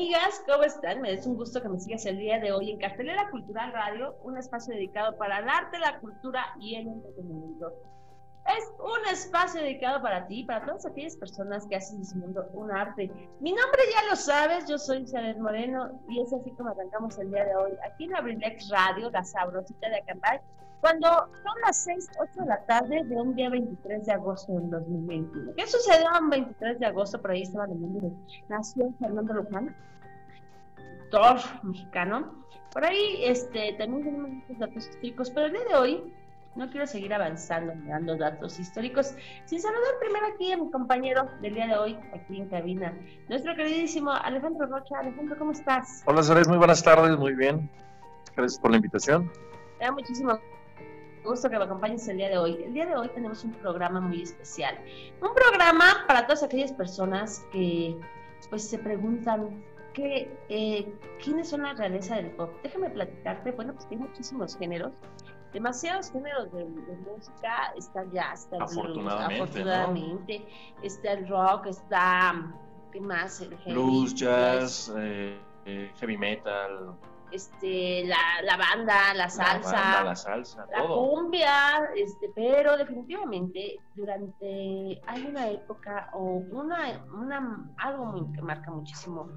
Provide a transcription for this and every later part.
Amigas, ¿cómo están? Me es un gusto que me sigas el día de hoy en Cartelera Cultural Radio, un espacio dedicado para el arte, la cultura y el entretenimiento. Es un espacio dedicado para ti, para todas aquellas personas que hacen de su mundo un arte. Mi nombre ya lo sabes, yo soy Isabel Moreno y es así como arrancamos el día de hoy aquí en Abrilex Radio, la sabrosita de Acambay, cuando son las 6, 8 de la tarde de un día 23 de agosto del 2021. ¿Qué sucedió un 23 de agosto? Por ahí estaba leyendo, nació Fernando Luján, actor mexicano. Por ahí este, también tenemos muchos datos históricos, pero el día de hoy no quiero seguir avanzando dando datos históricos sin saludar primero aquí a mi compañero del día de hoy, aquí en cabina, nuestro queridísimo Alejandro Rocha. Alejandro, ¿cómo estás? Hola, Sares, muy buenas tardes, muy bien. Gracias por la invitación. Me da muchísimo gusto que me acompañes el día de hoy. El día de hoy tenemos un programa muy especial. Un programa para todas aquellas personas que pues se preguntan que, eh, quiénes son la realeza del pop. Déjame platicarte, bueno, pues hay muchísimos géneros, demasiados géneros de, música, está el jazz, está el afortunadamente, blues, afortunadamente, está el rock, está, ¿qué más? El heavy, blues, jazz, eh, eh, heavy metal, este, la, la banda, la salsa, la, banda, la, salsa, la cumbia, este, pero definitivamente durante hay una época o una, una algo muy, que marca muchísimo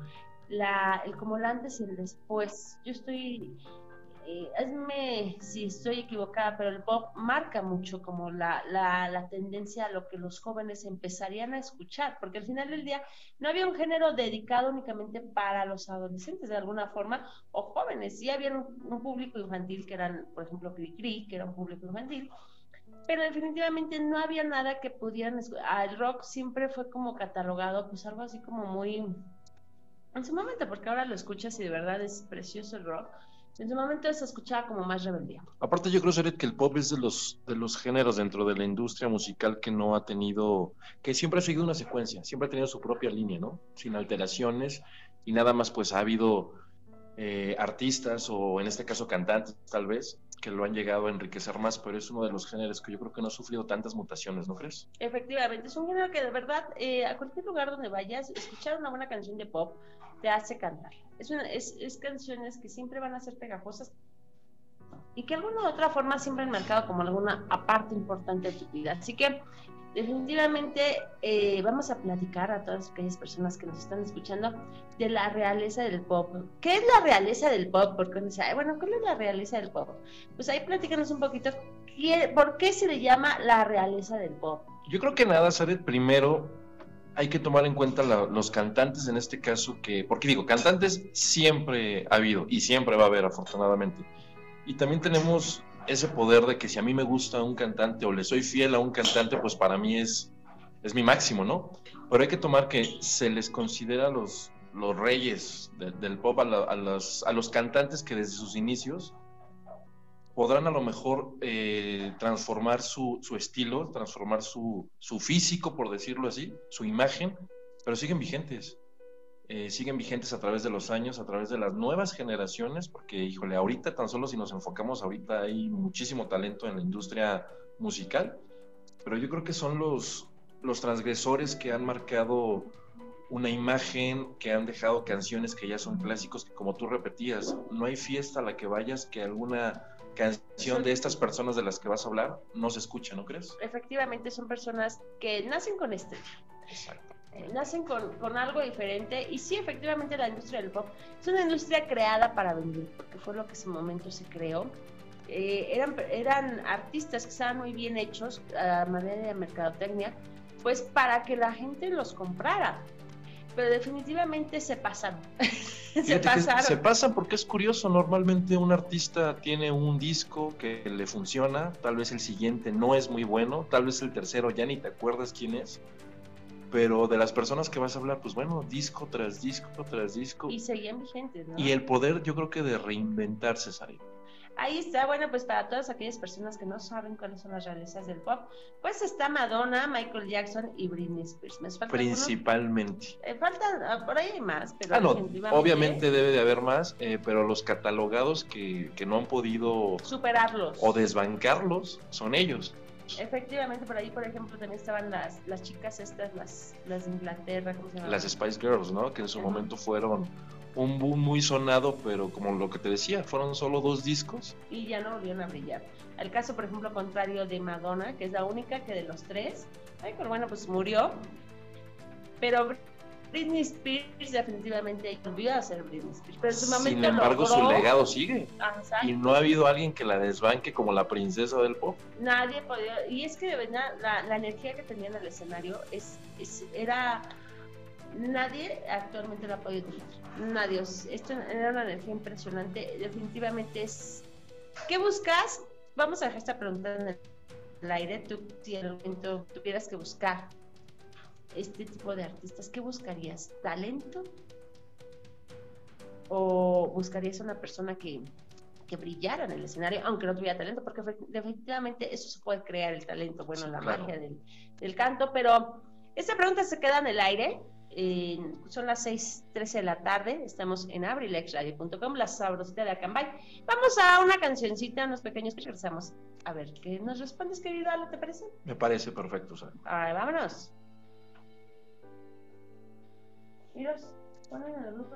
la, el como el antes y el después. Yo estoy eh, hazme si estoy equivocada, pero el pop marca mucho como la, la, la, tendencia a lo que los jóvenes empezarían a escuchar, porque al final del día no había un género dedicado únicamente para los adolescentes de alguna forma, o jóvenes, sí había un, público infantil que eran, por ejemplo, Cricri, que era un público infantil, pero definitivamente no había nada que pudieran escuchar. El rock siempre fue como catalogado, pues algo así como muy... En su momento, porque ahora lo escuchas y de verdad es precioso el rock, en su momento se escuchaba como más rebeldía. Aparte yo creo, Seret, que el pop es de los, de los géneros dentro de la industria musical que no ha tenido, que siempre ha seguido una secuencia, siempre ha tenido su propia línea, ¿no? Sin alteraciones y nada más pues ha habido eh, artistas o en este caso cantantes tal vez que lo han llegado a enriquecer más, pero es uno de los géneros que yo creo que no ha sufrido tantas mutaciones, ¿no crees? Efectivamente, es un género que de verdad eh, a cualquier lugar donde vayas, escuchar una buena canción de pop te hace cantar. Es, es, es, canciones que siempre van a ser pegajosas y que de alguna u otra forma siempre han marcado como alguna parte importante de tu vida. Así que definitivamente eh, vamos a platicar a todas aquellas personas que nos están escuchando de la realeza del pop. ¿Qué es la realeza del pop? Porque uno dice, bueno, ¿qué es la realeza del pop? Pues ahí platícanos un poquito, ¿por qué se le llama la realeza del pop? Yo creo que nada, Saret, primero hay que tomar en cuenta los cantantes en este caso que, porque digo, cantantes siempre ha habido y siempre va a haber afortunadamente. Y también tenemos ese poder de que si a mí me gusta un cantante o le soy fiel a un cantante, pues para mí es, es mi máximo, ¿no? Pero hay que tomar que se les considera los, los reyes del pop a, los, a los cantantes que desde sus inicios podrán a lo mejor eh, transformar su, estilo, transformar su, físico, por decirlo así, su imagen, pero siguen vigentes. Eh, siguen vigentes a través de los años, a través de las nuevas generaciones, porque, híjole, ahorita tan solo si nos enfocamos, ahorita hay muchísimo talento en la industria musical, pero yo creo que son los, los transgresores que han marcado una imagen, que han dejado canciones que ya son clásicos, que como tú repetías, no hay fiesta a la que vayas que alguna canción de estas personas de las que vas a hablar no se escucha, ¿no crees? Efectivamente, son personas que nacen con este Exacto. Eh, nacen con, con algo diferente y sí, efectivamente la industria del pop es una industria creada para vender, porque fue lo que en ese momento se creó. Eh, eran, eran artistas que estaban muy bien hechos a manera de mercadotecnia, pues para que la gente los comprara. Pero definitivamente se pasaron. se pasaron. se pasan porque es curioso. Normalmente un artista tiene un disco que le funciona, tal vez el siguiente no es muy bueno, tal vez el tercero ya ni te acuerdas quién es. Pero de las personas que vas a hablar, pues bueno, disco tras disco tras disco. Y seguían vigentes, ¿no? Y el poder, yo creo que de reinventarse, Sari. Ahí está, bueno, pues para todas aquellas personas que no saben cuáles son las realezas del pop, pues está Madonna, Michael Jackson y Britney Spears. ¿Me falta? Principalmente. Eh, faltan, ah, por ahí hay más, pero Ah, no, obviamente debe de haber más, eh, pero los catalogados que, que no han podido superarlos. o desbancarlos son ellos. Efectivamente, por ahí, por ejemplo, también estaban las, las chicas estas, las, las de Inglaterra, ¿cómo se llama? Las Spice Girls, ¿no? Que en su Ajá. momento fueron un boom muy sonado, pero como lo que te decía, fueron solo dos discos. Y ya no volvieron a brillar. El caso, por ejemplo, contrario de Madonna, que es la única que de los tres, Michael, bueno, pues murió, pero Britney Spears definitivamente volvió a ser Britney Spears. Pero Sin embargo, su legado sigue. Y no ha habido alguien que la desbanque como la princesa del pop. Nadie podía, y es que de verdad la, la energía que tenía en el escenario es, es- era, nadie actualmente la ha podido tener, nadie, esto era una energía impresionante, definitivamente es, ¿qué buscas? Vamos a dejar esta pregunta en el aire, tú si en algún momento tuvieras que buscar este tipo de artistas, ¿qué buscarías? ¿Talento? ¿O buscarías una persona que, que brillara en el escenario, aunque no tuviera talento, porque definitivamente eso se puede crear el talento, bueno, Sí, la claro. magia del, del canto, pero esta pregunta se queda en el aire. eh, son las 6:13 de la tarde, estamos en abrilexradio.com, la sabrosita de Acambay. Vamos a una cancioncita, unos pequeños que regresamos. A ver, ¿qué nos respondes, querido Ale, te parece? Me parece perfecto, Sari. Ay, vámonos. Miros, ponen en el grupo.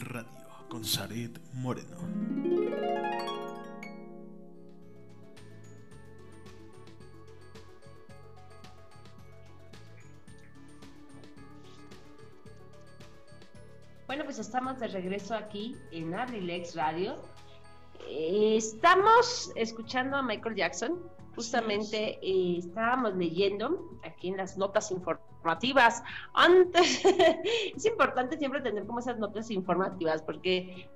Radio, con Zaret Moreno. Bueno, pues estamos de regreso aquí en Abrilex Radio. Eh, estamos escuchando a Michael Jackson. Justamente eh, estábamos leyendo aquí en las notas informativas. Antes, es importante siempre tener como esas notas informativas porque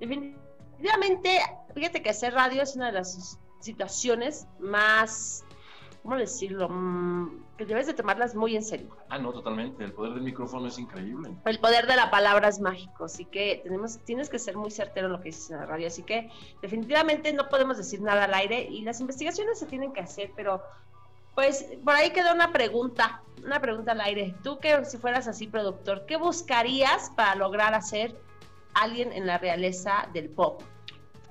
definitivamente, fíjate que hacer radio es una de las situaciones más, ¿cómo decirlo? Mm, que debes de tomarlas muy en serio. Ah, no, totalmente. El poder del micrófono es increíble. El poder de la palabra es mágico, así que tenemos, tienes que ser muy certero en lo que dices en la radio, así que definitivamente no podemos decir nada al aire y las investigaciones se tienen que hacer, pero pues por ahí quedó una pregunta, una pregunta al aire. Tú que si fueras así productor, ¿qué buscarías para lograr hacer alguien en la realeza del pop?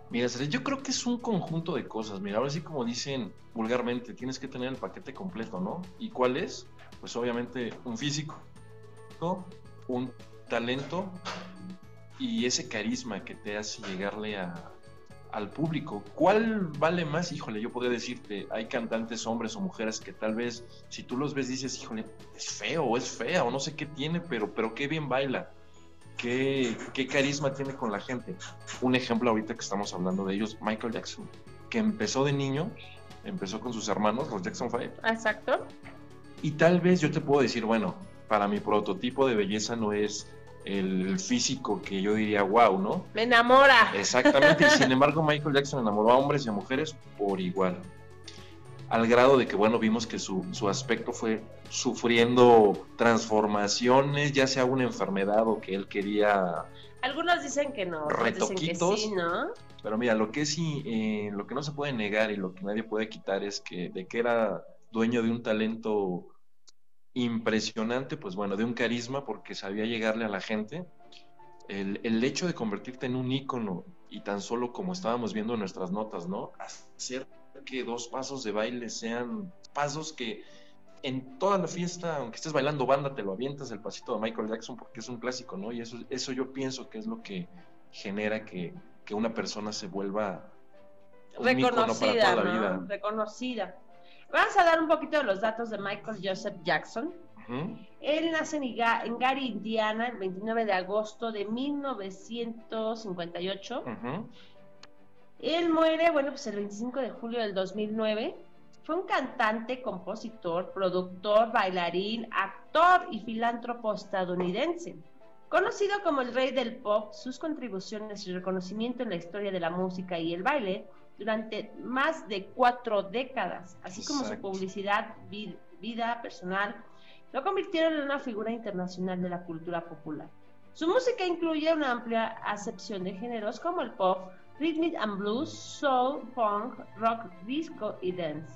Mira, yo creo que es un conjunto de cosas. Mira, ahora sí como dicen vulgarmente, tienes que tener el paquete completo, ¿no? ¿Y cuál es? Pues obviamente un físico, un talento y ese carisma que te hace llegarle a, al público. ¿Cuál vale más? Híjole, yo podría decirte, hay cantantes, hombres o mujeres que tal vez si tú los ves dices, híjole, es feo o es fea o no sé qué tiene, pero, pero qué bien baila. Qué, qué carisma tiene con la gente. Un ejemplo ahorita que estamos hablando de ellos, Michael Jackson, que empezó de niño, empezó con sus hermanos, los Jackson 5, Exacto. y tal vez yo te puedo decir, bueno, para mi prototipo de belleza no es el físico que yo diría, wow, ¿no? Me enamora. Exactamente, y sin embargo Michael Jackson enamoró a hombres y a mujeres por igual. Al grado de que, bueno, vimos que su, su aspecto fue sufriendo transformaciones, ya sea una enfermedad o que él quería... Algunos dicen que no, otros dicen que Retoquitos. sí, ¿no? Pero mira, lo que sí, eh, lo que no se puede negar y lo que nadie puede quitar es que de que era dueño de un talento impresionante, pues bueno, de un carisma porque sabía llegarle a la gente. El, el hecho de convertirte en un ícono y tan solo como estábamos viendo en nuestras notas, ¿no? Hacer que dos pasos de baile sean pasos que en toda la fiesta, aunque estés bailando banda, te lo avientas el pasito de Michael Jackson porque es un clásico, ¿no? Y eso, eso yo pienso que es lo que genera que, que una persona se vuelva un ícono para Reconocida. Reconocida. Vamos a dar un poquito de los datos de Michael Joseph Jackson. Él nace en, Iga- en Gary, Indiana, el 29 de agosto de 1958. Ujú. Él muere, bueno, pues el 25 de julio del 2009. Fue un cantante, compositor, productor, bailarín, actor y filántropo estadounidense. Conocido como el rey del pop, sus contribuciones y reconocimiento en la historia de la música y el baile durante más de cuatro décadas, así como su publicidad, vid- vida personal, lo convirtieron en una figura internacional de la cultura popular. Su música incluye una amplia acepción de géneros como el pop, rhythm and blues, soul, punk, rock, disco y dance.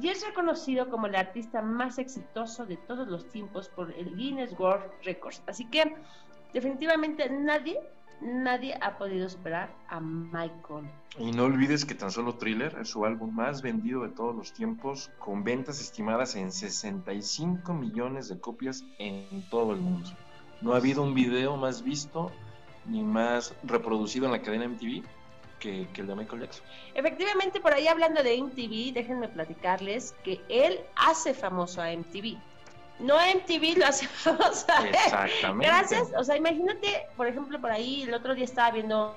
Y es reconocido como el artista más exitoso de todos los tiempos por el Guinness World Records. Así que definitivamente nadie, nadie ha podido superar a Michael. Y no olvides que tan solo Thriller es su álbum más vendido de todos los tiempos, con ventas estimadas en 65 millones de copias en todo el mundo. No ha habido un video más visto ni más reproducido en la cadena MTV que, que el de Michael Jackson. Efectivamente, por ahí hablando de MTV, déjenme platicarles que él hace famoso a MTV. No MTV lo hace famoso a él. Exactamente. Gracias, o sea, imagínate, por ejemplo, por ahí el otro día estaba viendo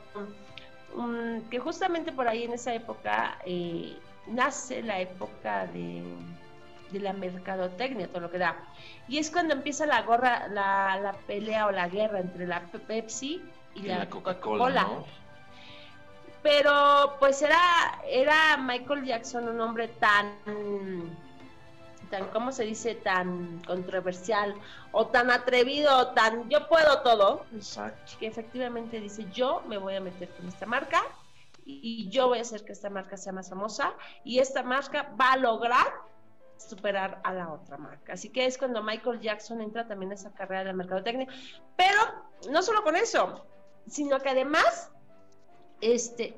um, que justamente por ahí en esa época eh, nace la época de, de la mercadotecnia, todo lo que da. Y es cuando empieza la gorra, la, la pelea o la guerra entre la Pe- Pepsi y, Y la, la Coca-Cola. Coca-Cola, ¿no? Pero pues era, era Michael Jackson un hombre tan tan, ¿cómo se dice? Tan controversial o tan atrevido o tan yo puedo todo, Exacto. que efectivamente dice yo me voy a meter con esta marca y yo voy a hacer que esta marca sea más famosa y esta marca va a lograr superar a la otra marca. Así que es cuando Michael Jackson entra también a esa carrera de mercadotecnia. Pero no solo con eso, sino que además este,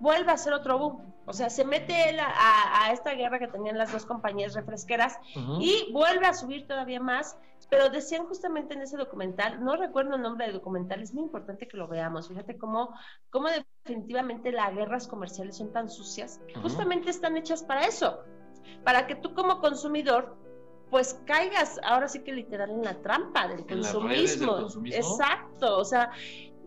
vuelve a hacer otro boom. O sea, se mete él a, a- a esta guerra que tenían las dos compañías refresqueras y vuelve a subir todavía más. Pero decían justamente en ese documental, no recuerdo el nombre del documental, es muy importante que lo veamos. Fíjate cómo, cómo definitivamente las guerras comerciales son tan sucias, que justamente están hechas para eso, para que tú como consumidor pues caigas ahora sí que literal en la trampa del En consumismo. Exacto, o sea,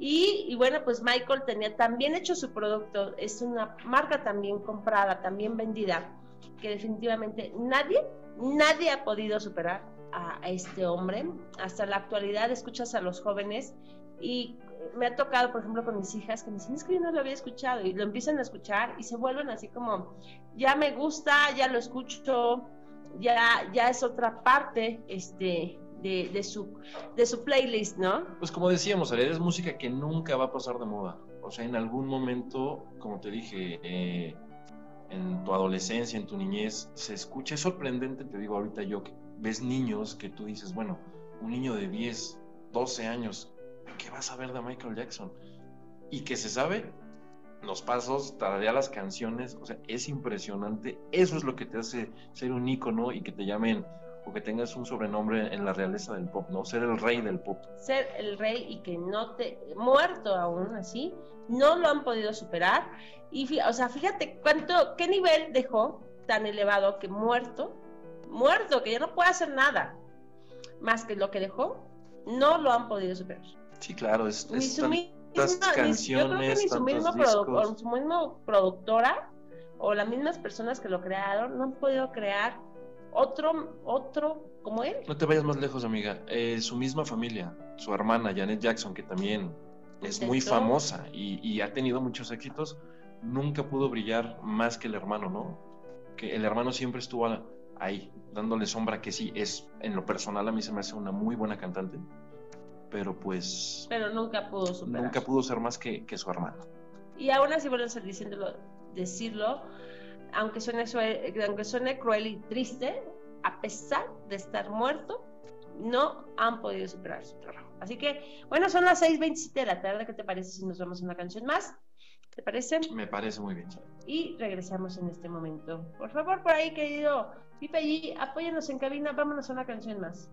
y, bueno, pues Michael tenía también hecho su producto, es una marca también comprada, también vendida, que definitivamente nadie, nadie ha podido superar a, a este hombre. Hasta la actualidad escuchas a los jóvenes y me ha tocado, por ejemplo, con mis hijas que me dicen, es que yo no lo había escuchado y lo empiezan a escuchar y se vuelven así como, ya me gusta, ya lo escucho, ya, ya es otra parte este, de, su, de su playlist, ¿no? Pues como decíamos, Ariel, es música que nunca va a pasar de moda. O sea, en algún momento, como te dije, eh, en tu adolescencia, en tu niñez, se escucha. Es sorprendente, te digo ahorita yo, que ves niños que tú dices, bueno, un niño de 10, 12 años, ¿qué vas a ver de Michael Jackson? Y que se sabe los pasos, tarea las canciones, o sea, es impresionante. Eso es lo que te hace ser un ícono y que te llamen o que tengas un sobrenombre en la realeza del pop, ¿no? Ser el rey del pop. ser el rey y que no te muerto aún así no lo han podido superar y fí- o sea fíjate cuánto qué nivel dejó tan elevado que muerto muerto que ya no puede hacer nada más que lo que dejó no lo han podido superar Sí, claro, es, ni es su tan- misma ni- yo creo que ni canciones, su discos. su mismo productora o las mismas personas que lo crearon no han podido crear otro otro como él No te vayas más lejos, amiga. Eh, su misma familia, su hermana Janet Jackson, que también es muy famosa y, y ha tenido muchos éxitos, nunca pudo brillar más que el hermano, ¿no? Que el hermano siempre estuvo ahí, dándole sombra, que sí, es, en lo personal a mí se me hace una muy buena cantante, pero pues pero nunca pudo superar nunca pudo ser más que, que su hermano. Y aún así vuelven a diciéndolo, decirlo, aunque suene, sue- aunque suene cruel y triste, a pesar de estar muerto, no han podido superar su trabajo. Así que, bueno, son las 6.27 de la tarde. ¿Qué te parece si nos vamos a una canción más? ¿Te parece? Me parece muy bien. Y regresamos en este momento. Por favor, por ahí, querido Pipe G, apóyanos en cabina. Vámonos a una canción más.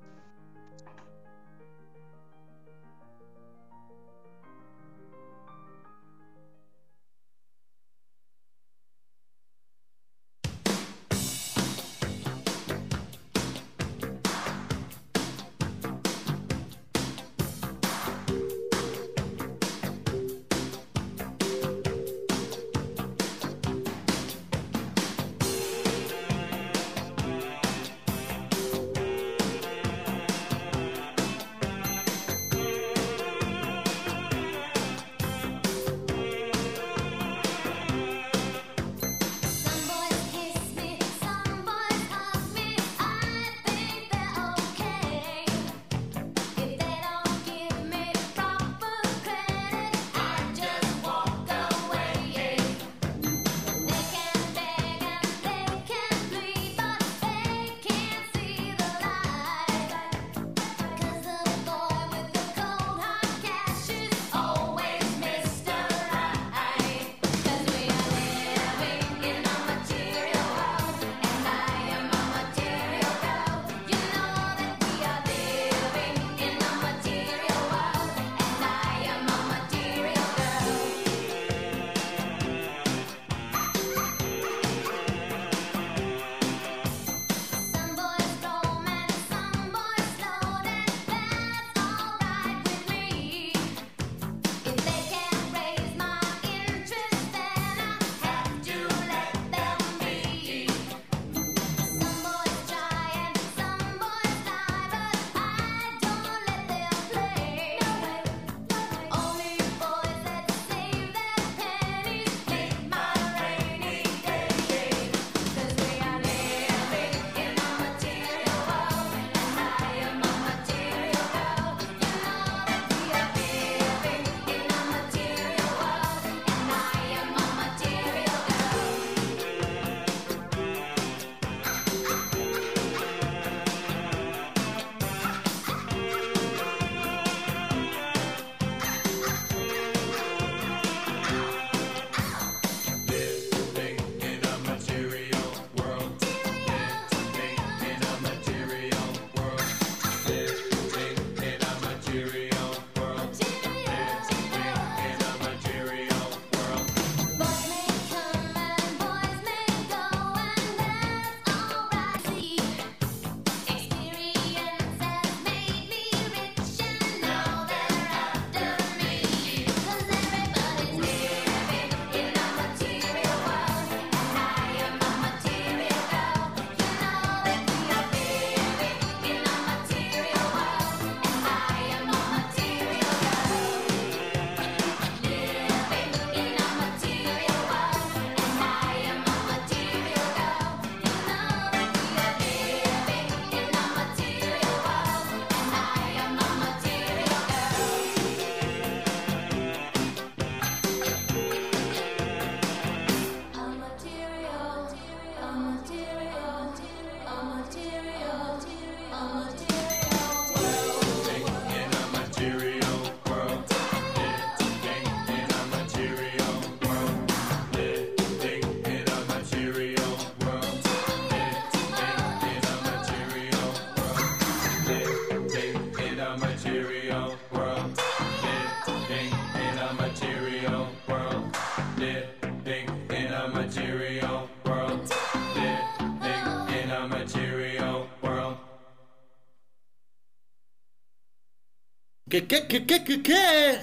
¿Qué, qué, qué, qué, qué?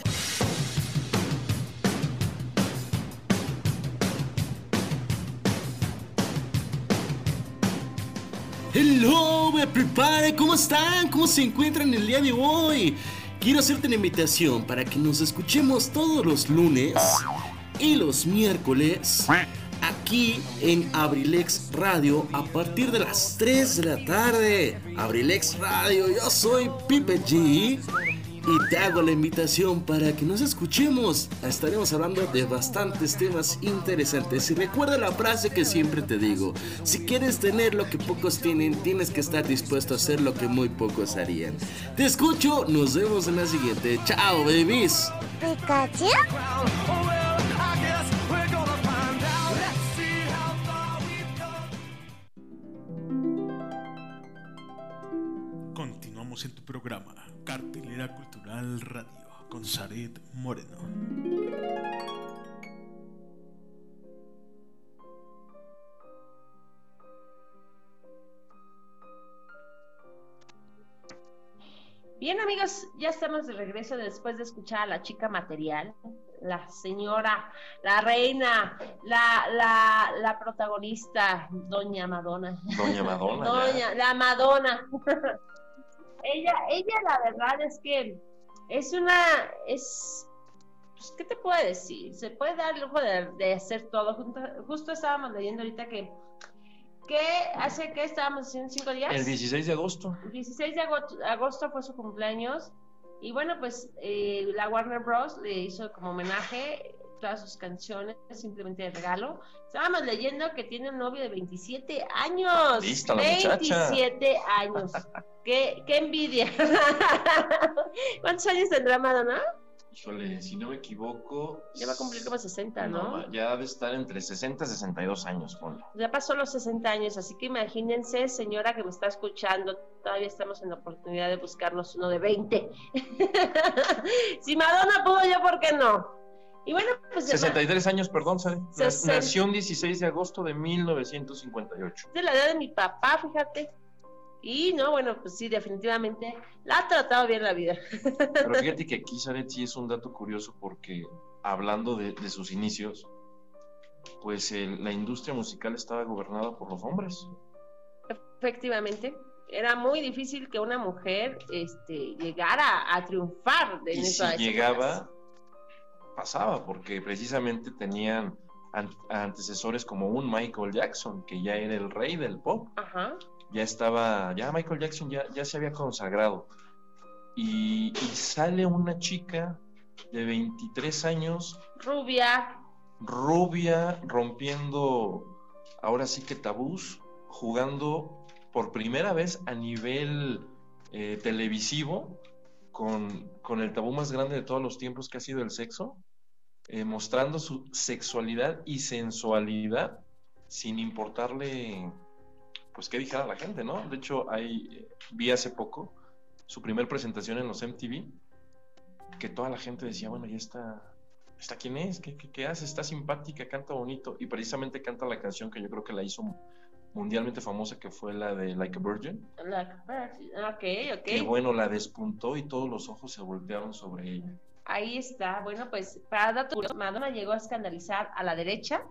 Hello, me prepare, ¿cómo están? ¿Cómo se encuentran el día de hoy? Quiero hacerte una invitación para que nos escuchemos todos los lunes y los miércoles aquí en Abrilex Radio a partir de las 3 de la tarde. Abrilex Radio, yo soy Pipe G y te hago la invitación para que nos escuchemos. Estaremos hablando de bastantes temas interesantes. Y recuerda la frase que siempre te digo: si quieres tener lo que pocos tienen, tienes que estar dispuesto a hacer lo que muy pocos harían. Te escucho, nos vemos en la siguiente. Chao, babies. Pikachu? Continuamos en tu programa, Cartelera Cultural Radio, con Zaret Moreno. Bien, amigos, ya estamos de regreso después de escuchar a la chica material, la señora, la reina, la, la, la protagonista, Doña Madonna. Doña Madonna. Doña, la Madonna. ella, ella, la verdad es que es una, es, pues, ¿qué te puedo decir? Se puede dar el lujo de, de hacer todo. Justo, justo estábamos leyendo ahorita que, que hace que estábamos haciendo cinco días. El 16 de agosto. El 16 de agosto, agosto fue su cumpleaños y bueno, pues eh, la Warner Bros. le hizo como homenaje todas sus canciones simplemente de regalo. Estábamos leyendo que tiene un novio de 27 años. Lista la muchacha. 27 años. qué, qué envidia. ¿Cuántos años tendrá Madonna? Híjole, si no me equivoco. Ya va a cumplir como 60, ¿no? ma- ya debe estar entre 60 y 62 años, ponle. Ya pasó los 60 años, así que imagínense, señora que me está escuchando, todavía estamos en la oportunidad de buscarnos uno de 20. si Madonna pudo, yo, ¿por qué no? Y bueno, pues de- 63 años, perdón, Nació un 16 de agosto de 1958. de la edad de mi papá, fíjate. Y no, bueno, pues sí, definitivamente la ha tratado bien la vida. Pero fíjate que aquí, Saret, sí es un dato curioso porque hablando de, de sus inicios, pues el- la industria musical estaba gobernada por los hombres. Efectivamente, era muy difícil que una mujer este, llegara a triunfar en Y si llegaba, pasaba, porque precisamente tenían an- antecesores como un Michael Jackson, que ya era el rey del pop. Ajá. ya estaba, ya Michael Jackson ya, ya se había consagrado. Y, y sale una chica de 23 años, Rubia, rubia, rompiendo ahora sí que tabús, jugando por primera vez a nivel eh, televisivo con, con el tabú más grande de todos los tiempos que ha sido el sexo, eh, mostrando su sexualidad y sensualidad sin importarle pues qué dijera la gente, ¿no? De hecho, hay, eh, vi hace poco su primer presentación en los MTV, que toda la gente decía, bueno, ¿y esta, esta quién es? ¿Qué, qué, qué hace? Está simpática, canta bonito, y precisamente canta la canción que yo creo que la hizo mundialmente famosa, que fue la de Like a Virgin, la- ok, ok. que bueno, la despuntó y todos los ojos se voltearon sobre ella. Ahí está. Bueno, pues para datos Madonna llegó a escandalizar a la derecha.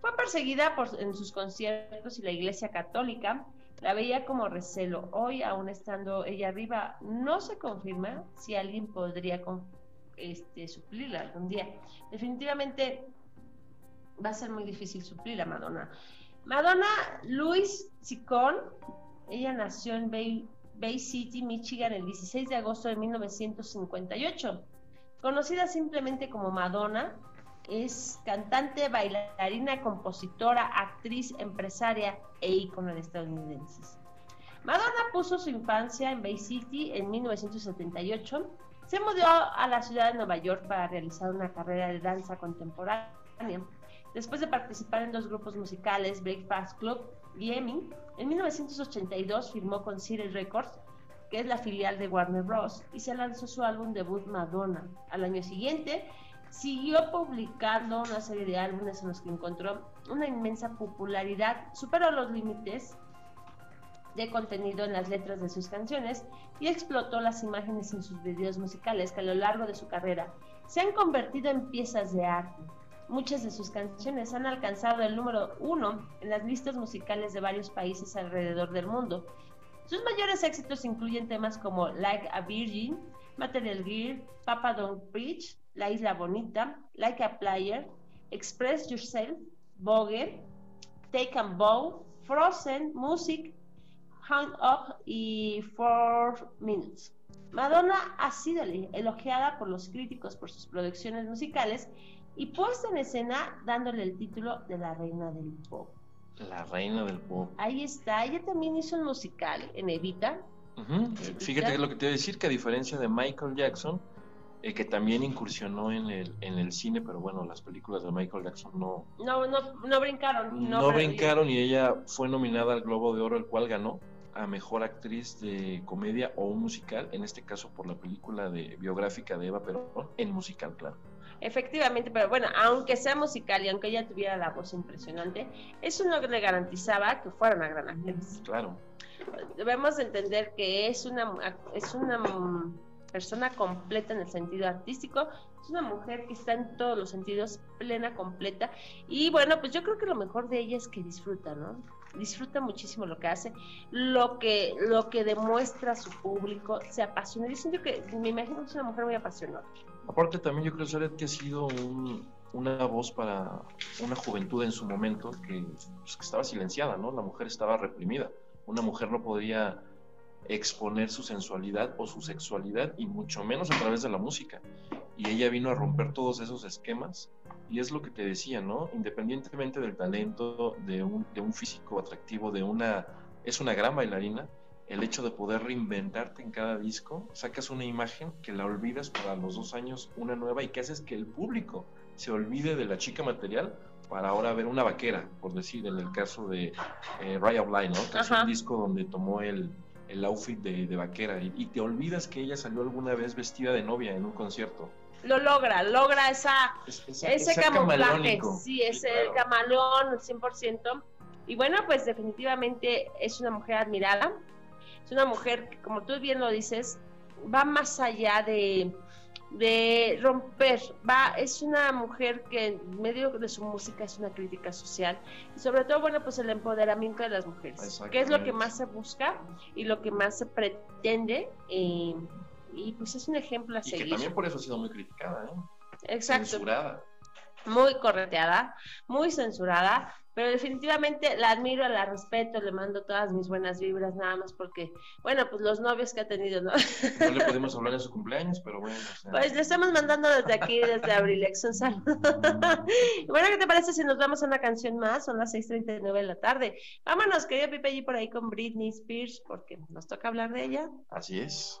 Fue perseguida por, en sus conciertos y la Iglesia Católica la veía como recelo. Hoy, aún estando ella arriba, no se confirma si alguien podría este, suplirla algún día. Definitivamente va a ser muy difícil suplirla, Madonna. Madonna Louise Sicón, ella nació en Bay, Bay City, Michigan, el 16 de agosto de 1958. Conocida simplemente como Madonna, es cantante, bailarina, compositora, actriz, empresaria e ícono de estadounidenses. Madonna puso su infancia en Bay City en 1978. Se mudó a la ciudad de Nueva York para realizar una carrera de danza contemporánea. Después de participar en dos grupos musicales, Breakfast Club y Emmy, en 1982 firmó con Cyril Records, que es la filial de Warner Bros., y se lanzó su álbum debut Madonna. Al año siguiente, siguió publicando una serie de álbumes en los que encontró una inmensa popularidad, superó los límites de contenido en las letras de sus canciones y explotó las imágenes en sus videos musicales que a lo largo de su carrera se han convertido en piezas de arte. Muchas de sus canciones han alcanzado el número uno en las listas musicales de varios países alrededor del mundo. Sus mayores éxitos incluyen temas como Like a Virgin, Material Gear, Papa Don't Preach, La Isla Bonita, Like a Player, Express Yourself, Vogue, Take and Bow, Frozen, Music, Hand Up y Four Minutes. Madonna ha sido elogiada por los críticos por sus producciones musicales y puesta en escena dándole el título de la reina del pop. La reina del pop. Ahí está, ella también hizo un musical en Evita. Ujú. Fíjate lo que te voy a decir, que a diferencia de Michael Jackson, eh, que también incursionó en el, en el cine, pero bueno, las películas de Michael Jackson no, No, no, no brincaron. no, pero- brincaron y ella fue nominada al Globo de Oro, el cual ganó a Mejor Actriz de Comedia o musical, en este caso por la película de biográfica de Eva Perón, en musical, claro. Efectivamente, pero bueno, aunque sea musical y aunque ella tuviera la voz impresionante, eso no le garantizaba que fuera una gran actriz. Claro. Debemos de entender que es una, es una persona completa en el sentido artístico, es una mujer que está en todos los sentidos, plena, completa, y bueno, pues yo creo que lo mejor de ella es que disfruta, ¿no? Disfruta muchísimo lo que hace, lo que, lo que demuestra a su público, se apasiona. Yo siento que, me imagino que es una mujer muy apasionada. Aparte también yo creo, Zaret, que ha sido un- una voz para una juventud en su momento que, pues, que estaba silenciada, ¿no? La mujer estaba reprimida. Una mujer no podía exponer su sensualidad o su sexualidad y mucho menos a través de la música. Y ella vino a romper todos esos esquemas y es lo que te decía, ¿no? Independientemente del talento, de un, de un físico atractivo, de una... Es una gran bailarina, el hecho de poder reinventarte en cada disco, sacas una imagen que la olvidas para los dos años, una nueva, y que haces que el público se olvide de la chica material para ahora ver una vaquera, por decir, en el caso de eh, Raya Bly, ¿no? Que es un disco donde tomó el, el outfit de, de vaquera y, y te olvidas que ella salió alguna vez vestida de novia en un concierto. Lo logra, logra esa, Es- esa- ese camuflaje, sí, ese claro. camaleón 100%. Y bueno, pues definitivamente es una mujer admirada, es una mujer que, como tú bien lo dices, va más allá de, de romper, va, es una mujer que en medio de su música es una crítica social y sobre todo, bueno, pues el empoderamiento de las mujeres, que es lo que más se busca y lo que más se pretende. eh, y pues es un ejemplo a Y que seguir. también por eso ha sido muy criticada, ¿eh? Exacto Censurada. muy correteada, muy censurada, pero definitivamente la admiro, la respeto, le mando todas mis buenas vibras, nada más porque, bueno, pues los novios que ha tenido, ¿no? No le podemos hablar en su cumpleaños, pero bueno. o sea, Pues le estamos mandando desde aquí, desde Abrilex, un saludo. Bueno, ¿qué te parece si nos vamos a una canción más? Son las 6.39 de la tarde. Vámonos, querido Pipe, allí por ahí con Britney Spears, porque nos toca hablar de ella. Así es.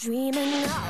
dreaming of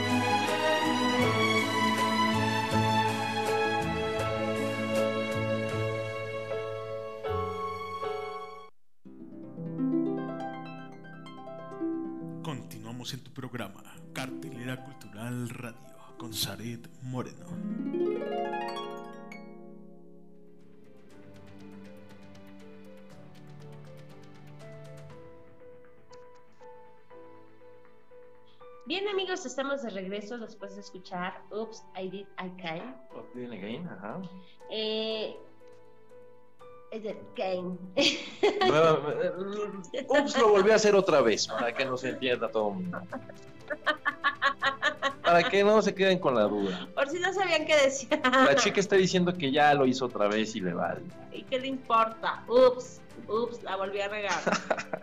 con Zaret Moreno. Bien amigos, estamos de regreso después de escuchar Oops, I Did I Can. Then again, ajá. Eh, es de Kane. Ups, lo volví a hacer otra vez, para que no se entienda todo el mundo. Para que no se queden con la duda. Por si no sabían qué decía. La chica está diciendo que ya lo hizo otra vez y le vale. ¿Y qué le importa? Ups, ups, la volví a regar.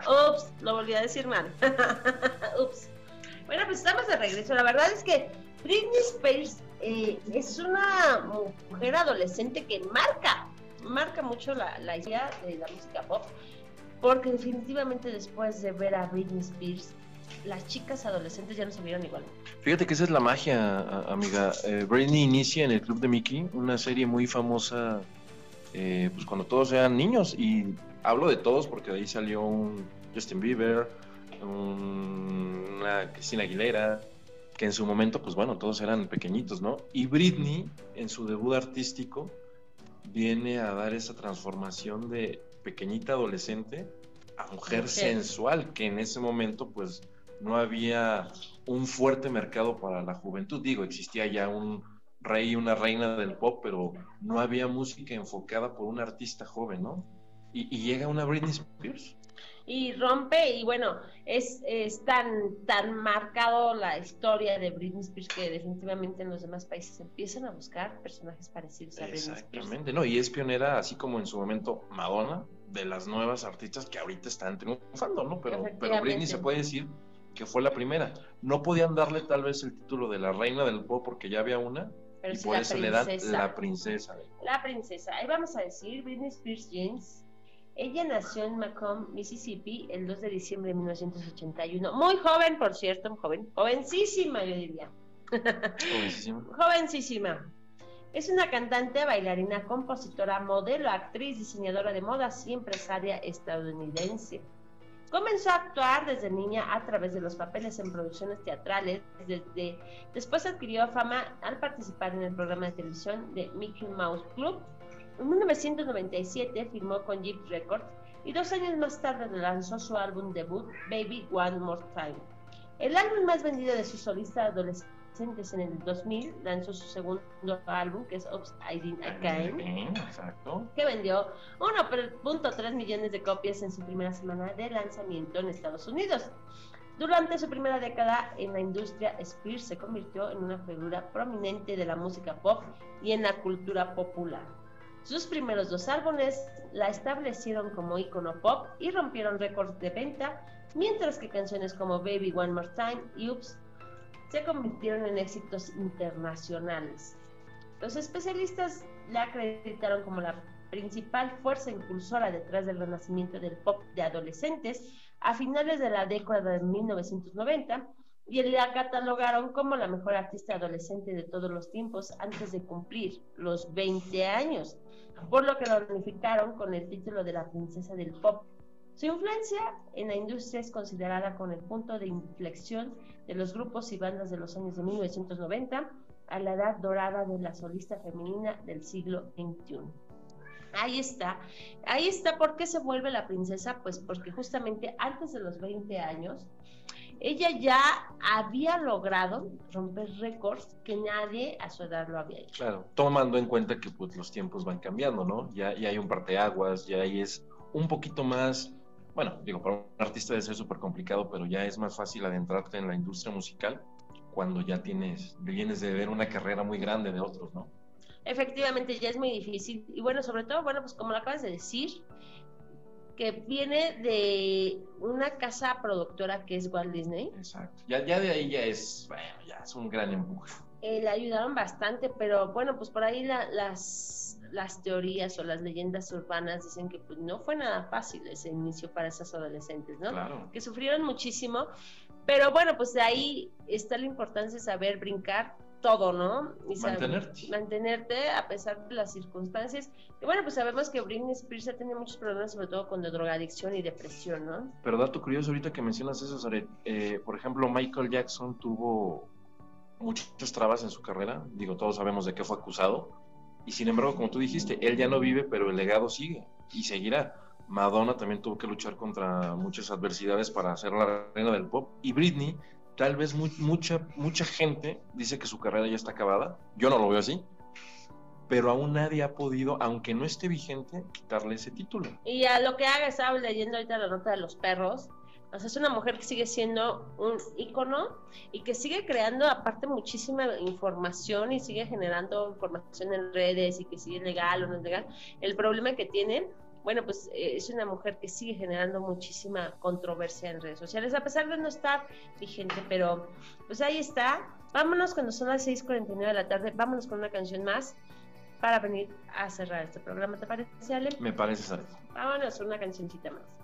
Ups, lo volví a decir mal. ups. Bueno, pues estamos de regreso. La verdad es que Britney Spears eh, es una mujer adolescente que marca, marca mucho la, la idea de la música pop, porque definitivamente después de ver a Britney Spears, las chicas adolescentes ya no se vieron igual. Fíjate que esa es la magia, amiga. Eh, Britney inicia en el Club de Mickey, una serie muy famosa, eh, pues cuando todos eran niños. Y hablo de todos porque de ahí salió un Justin Bieber, un- una Cristina Aguilera, que en su momento, pues bueno, todos eran pequeñitos, ¿no? Y Britney, en su debut artístico, viene a dar esa transformación de pequeñita adolescente a mujer Mujer. sensual, que en ese momento, pues no había un fuerte mercado para la juventud. Digo, existía ya un rey y una reina del pop, pero no había música enfocada por un artista joven, ¿no? Y, y llega una Britney Spears. y rompe y bueno es, es tan tan marcado la historia de Britney Spears que definitivamente en los demás países empiezan a buscar personajes parecidos a Britney Spears Exactamente, ¿no? Y es pionera, así como en su momento Madonna, de las nuevas artistas que ahorita están triunfando, ¿no? Pero. Britney se puede decir que fue la primera. No podían darle tal vez el título de la reina del pop porque ya había una, pero y por eso le dan princesa la princesa. la princesa ahí vamos a decir Britney Spears Jeans ella nació en Macomb, Mississippi, el 2 de diciembre de 1981. Muy joven, por cierto, joven, jovencísima, yo diría. Jovencísima. Jovencísima. Es una cantante, bailarina, compositora, modelo, actriz, diseñadora de modas y empresaria estadounidense. Comenzó a actuar desde niña a través de los papeles en producciones teatrales. Después adquirió fama al participar en el programa de televisión de Mickey Mouse Club. En 1997 firmó con Jeep Records y dos años más tarde lanzó su álbum debut Baby One More Time. El álbum más vendido de su solista adolescente adolescentes en el 2000 lanzó su segundo álbum, que es Oops, I Did Again, exacto. que vendió 1.3 millones de copias en su primera semana de lanzamiento en Estados Unidos. Durante su primera década en la industria, Spears se convirtió en una figura prominente de la música pop y en la cultura popular. Sus primeros dos álbumes la establecieron como ícono pop y rompieron récords de venta, mientras que canciones como Baby One More Time y Oops se convirtieron en éxitos internacionales. Los especialistas la acreditaron como la principal fuerza impulsora detrás del renacimiento del pop de adolescentes a finales de la década de 1990 y la catalogaron como la mejor artista adolescente de todos los tiempos antes de cumplir los 20 años, por lo que la unificaron con el título de la princesa del pop. Su influencia en la industria es considerada con el punto de inflexión de los grupos y bandas de los años de 1990 a la edad dorada de la solista femenina del siglo XXI. Ahí está, ahí está por qué se vuelve la princesa, pues porque justamente antes de los 20 años, ella ya había logrado romper récords que nadie a su edad lo había hecho. Claro, tomando en cuenta que pues los tiempos van cambiando, ¿no? Ya, hay un parteaguas, ya ahí es un poquito más, bueno, digo, para un artista debe ser súper complicado, pero ya es más fácil adentrarte en la industria musical cuando ya tienes, vienes de ver una carrera muy grande de otros, ¿no? Efectivamente, ya es muy difícil. Y bueno, sobre todo, bueno, pues como lo acabas de decir, que viene de una casa productora que es Walt Disney. Exacto. Ya, ya de ahí ya es, bueno, ya es un gran empuje. Eh, le ayudaron bastante, pero bueno, pues por ahí la- las, las teorías o las leyendas urbanas dicen que pues, no fue nada fácil ese inicio para esas adolescentes, ¿no? Claro. Que sufrieron muchísimo, pero bueno, pues de ahí está la importancia de saber brincar todo, ¿no? Y saber- Mantenerte. mantenerte a pesar de las circunstancias. Y bueno, pues sabemos que Britney Spears ha tenido muchos problemas, sobre todo con drogadicción y depresión, ¿no? Pero dato curioso ahorita que mencionas eso, Zaret, eh, por ejemplo, Michael Jackson tuvo muchas trabas en su carrera, digo, todos sabemos de qué fue acusado, y sin embargo, como tú dijiste, él ya no vive, pero el legado sigue y seguirá. Madonna también tuvo que luchar contra muchas adversidades para ser la reina del pop, y Britney, tal vez mu- mucha, mucha gente dice que su carrera ya está acabada, yo no lo veo así, pero aún nadie ha podido, aunque no esté vigente, quitarle ese título. Y a lo que haga, estaba leyendo ahorita la nota de los perros. O sea, es una mujer que sigue siendo un ícono y que sigue creando aparte muchísima información y sigue generando información en redes y que si es legal o no es legal. El problema que tiene, bueno, pues eh, es una mujer que sigue generando muchísima controversia en redes sociales, a pesar de no estar vigente, pero pues ahí está. Vámonos cuando son las 6.49 de la tarde, vámonos con una canción más para venir a cerrar este programa, ¿te parece, Ale? Me parece, Zaret. Vámonos, una cancioncita más.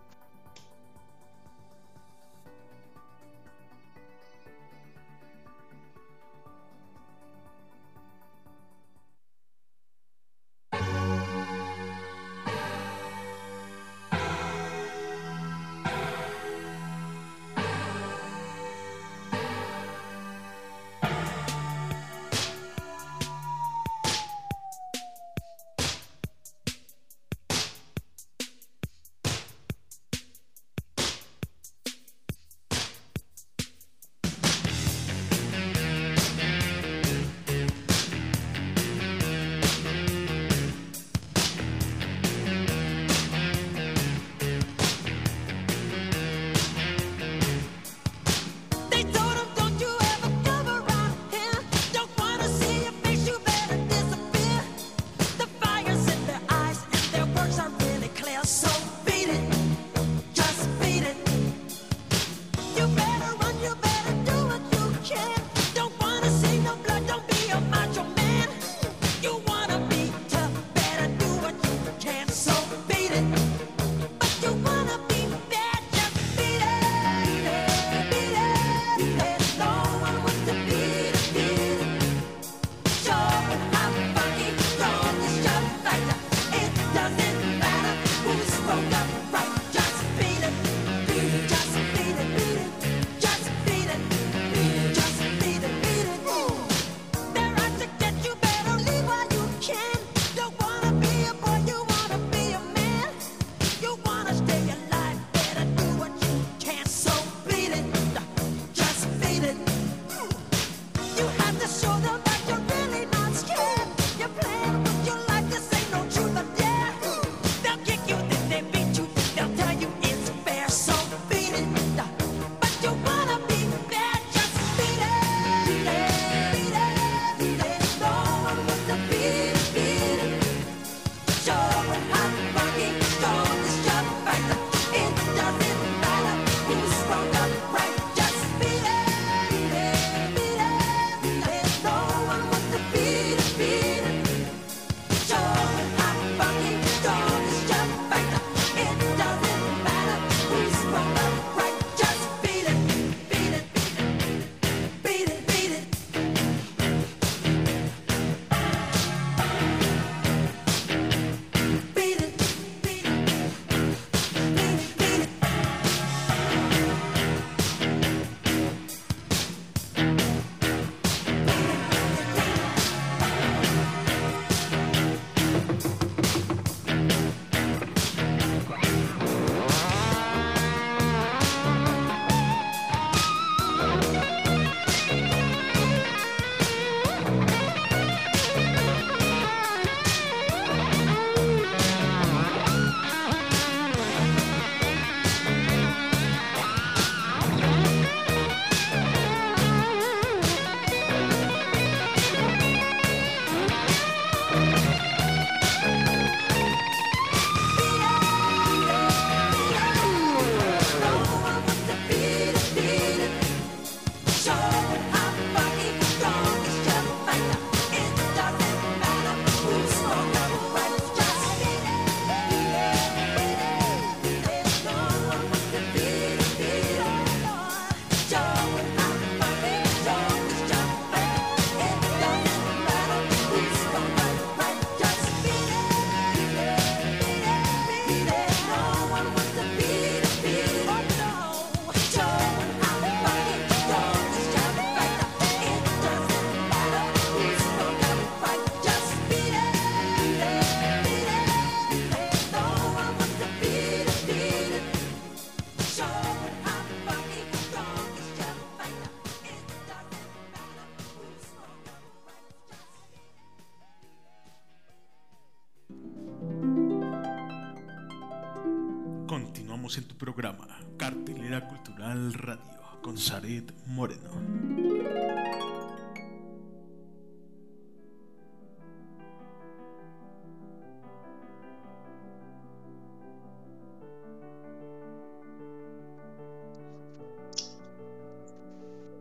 Zaret Moreno.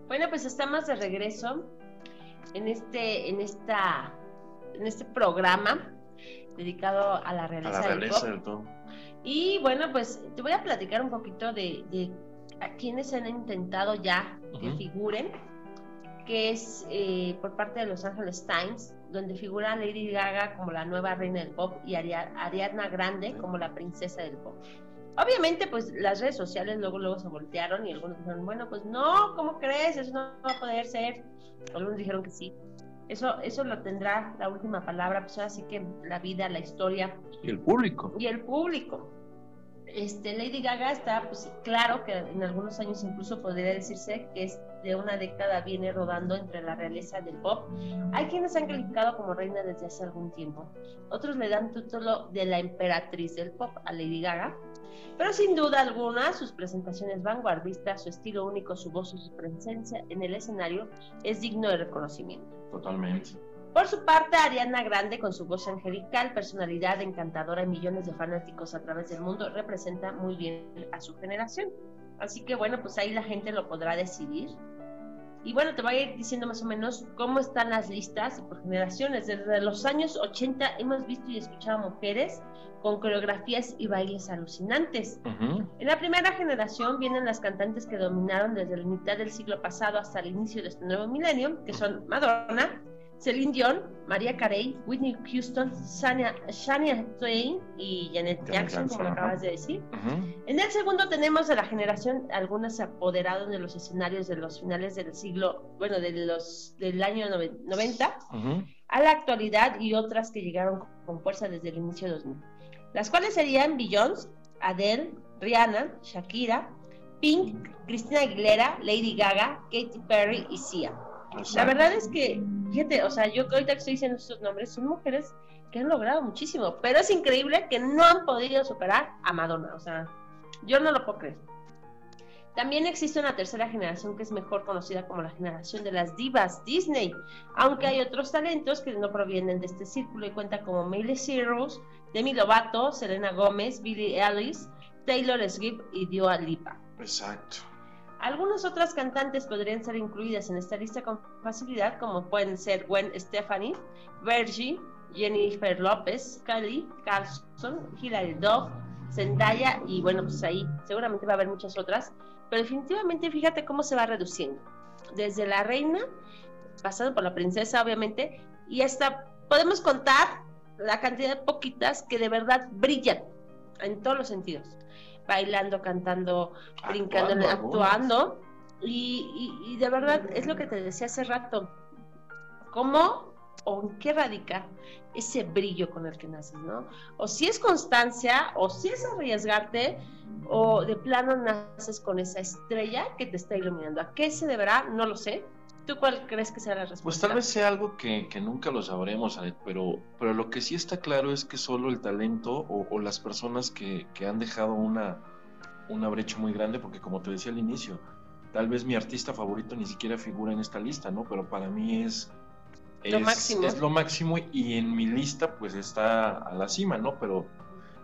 Bueno, pues estamos de regreso en este, en esta, en este programa dedicado a la A realeza, del pop. del. Y bueno, pues te voy a platicar un poquito de, de a quienes han intentado ya que Ujú. figuren, que es eh, por parte de Los Angeles Times, donde figura Lady Gaga como la nueva reina del pop y Aria- Ariana Grande como la princesa del pop. Obviamente, pues las redes sociales luego luego se voltearon y algunos dijeron, bueno, pues no, ¿cómo crees? Eso no va a poder ser. Algunos dijeron que sí. Eso, eso lo tendrá la última palabra, pues así que la vida, la historia Y el público. y el público. Este, Lady Gaga está, pues claro que en algunos años incluso podría decirse que es de una década viene rodando entre la realeza del pop. Hay quienes han calificado como reina desde hace algún tiempo. Otros le dan título de la emperatriz del pop a Lady Gaga. Pero sin duda alguna, sus presentaciones vanguardistas, su estilo único, su voz y su presencia en el escenario es digno de reconocimiento. Totalmente. Por su parte, Ariana Grande, con su voz angelical, personalidad encantadora y millones de fanáticos a través del mundo, representa muy bien a su generación. Así que bueno, pues ahí la gente lo podrá decidir. Y bueno, te voy a ir diciendo más o menos cómo están las listas por generaciones. Desde los años 80 hemos visto y escuchado mujeres con coreografías y bailes alucinantes. En la primera generación vienen las cantantes que dominaron desde la mitad del siglo pasado hasta el inicio de este nuevo milenio, que son Madonna, Celine Dion, María Carey, Whitney Houston, Shania, Shania Twain y Janet Jackson, Jackson, como acabas de decir. Ujú. En el segundo tenemos de la generación algunas apoderadas de los escenarios de los finales del siglo, bueno, de los del año noven- 90 Ujú. a la actualidad y otras que llegaron con fuerza desde el inicio de 2000. Las cuales serían Beyoncé, Adele, Rihanna, Shakira, Pink, Cristina Aguilera, Lady Gaga, Katy Perry y Sia. La verdad es que, fíjate, o sea, yo que ahorita que estoy diciendo estos nombres, son mujeres que han logrado muchísimo, pero es increíble que no han podido superar a Madonna, o sea, yo no lo puedo creer. También existe una tercera generación que es mejor conocida como la generación de las divas Disney, aunque hay otros talentos que no provienen de este círculo y cuenta como Miley Cyrus, Demi Lovato, Selena Gómez, Billie Eilish, Taylor Swift y Dua Lipa. Exacto. Algunas otras cantantes podrían ser incluidas en esta lista con facilidad, como pueden ser Gwen Stefani, Virgie, Jennifer López, Kylie Carlson, Hilary Duff, Zendaya y bueno, pues ahí seguramente va a haber muchas otras, pero definitivamente fíjate cómo se va reduciendo. Desde la reina, pasando por la princesa obviamente, y hasta podemos contar la cantidad de poquitas que de verdad brillan en todos los sentidos, bailando, cantando, brincando, Actuando, actuando. Y, y- y de verdad es lo que te decía hace rato. ¿Cómo o en qué radica ese brillo con el que naces, no? O si es constancia, o si es arriesgarte, o de plano naces con esa estrella que te está iluminando. ¿A qué se deberá? No lo sé. ¿Tú cuál crees que sea la respuesta? Pues tal vez sea algo que, que nunca lo sabremos, pero, pero lo que sí está claro es que solo el talento o, o las personas que, que han dejado una, una brecha muy grande, porque como te decía al inicio, tal vez mi artista favorito ni siquiera figura en esta lista, ¿no? Pero para mí es, Lo es, máximo. es lo máximo y en mi lista pues está a la cima, ¿no? Pero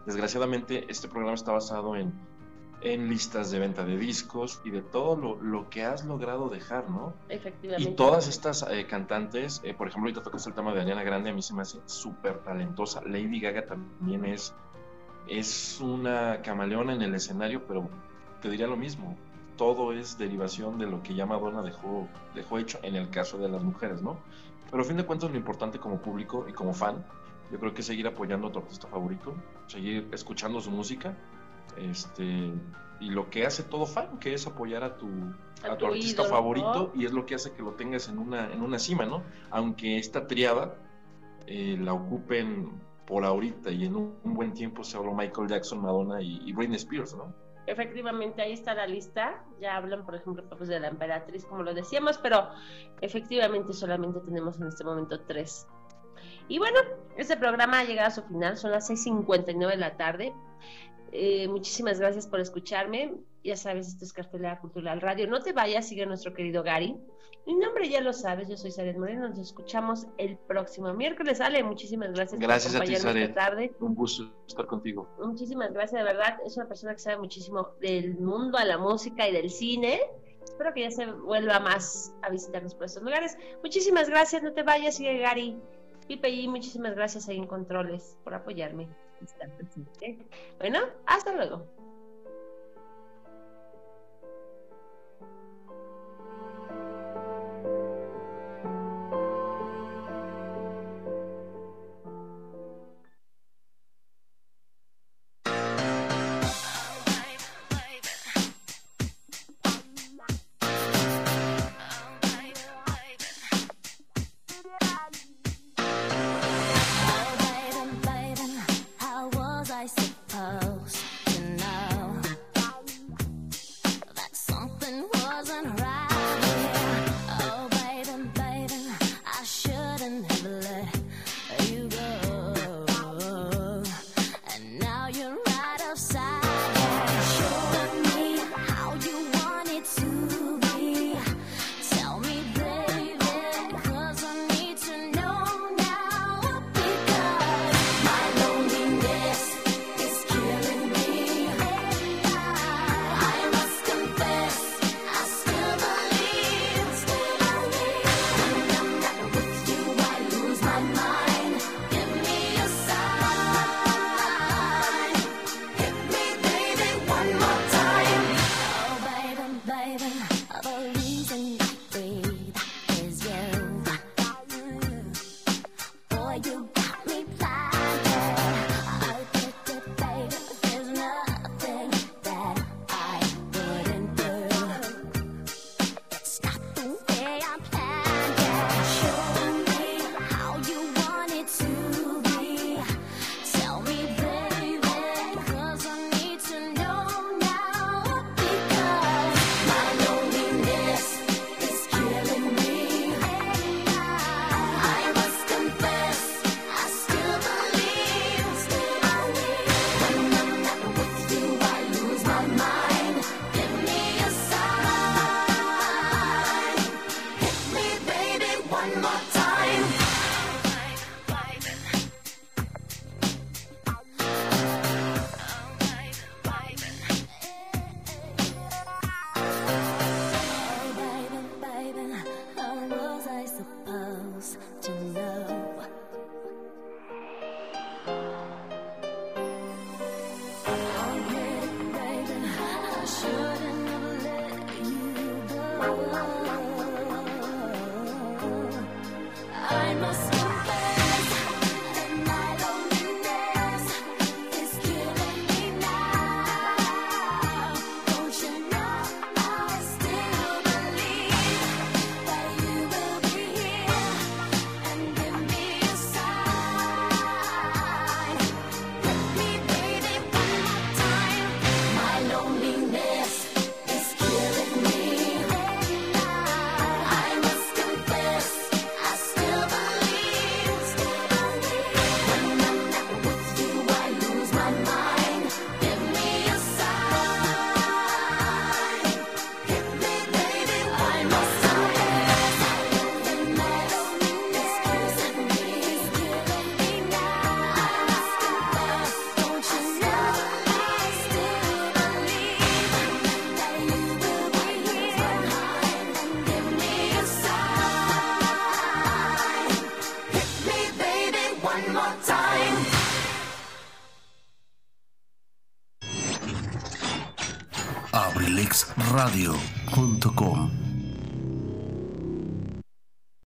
desgraciadamente este programa está basado en, en listas de venta de discos y de todo lo, lo que has logrado dejar, ¿no? Efectivamente. Y todas estas eh, cantantes, eh, por ejemplo, ahorita tocas el tema de Ariana Grande, a mí se me hace súper talentosa. Lady Gaga también es, es una camaleona en el escenario, pero te diría lo mismo. Todo es derivación de lo que ya Madonna dejó, dejó hecho en el caso de las mujeres, ¿no? Pero a fin de cuentas lo importante como público y como fan, yo creo que es seguir apoyando a tu artista favorito, seguir escuchando su música, este, y lo que hace todo fan, que es apoyar a tu, A a tu tu artista ídolo, favorito ¿no? y es lo que hace que lo tengas en una, en una cima, ¿no? Aunque esta triada eh, la ocupen por ahorita y en un, un buen tiempo se habló Michael Jackson, Madonna y, y Britney Spears, ¿no? Efectivamente, ahí está la lista. Ya hablan, por ejemplo, pues, de la emperatriz, como lo decíamos, pero efectivamente solamente tenemos en este momento tres. Y bueno, este programa ha llegado a su final, son las 6.59 de la tarde. Eh, muchísimas gracias por escucharme. Ya sabes, esto es Cartelera Cultural Radio. No te vayas, sigue nuestro querido Gary. Mi nombre ya lo sabes, yo soy Saret Moreno. Nos escuchamos el próximo miércoles. Ale, muchísimas gracias, gracias por a ti, tarde. Un gusto estar contigo. Muchísimas gracias, de verdad. Es una persona que sabe muchísimo del mundo, a la música y del cine. Espero que ya se vuelva más a visitarnos por estos lugares. Muchísimas gracias, no te vayas, sigue Gary. Pipe, y muchísimas gracias ahí en Controles por apoyarme está presente. Bueno, hasta luego.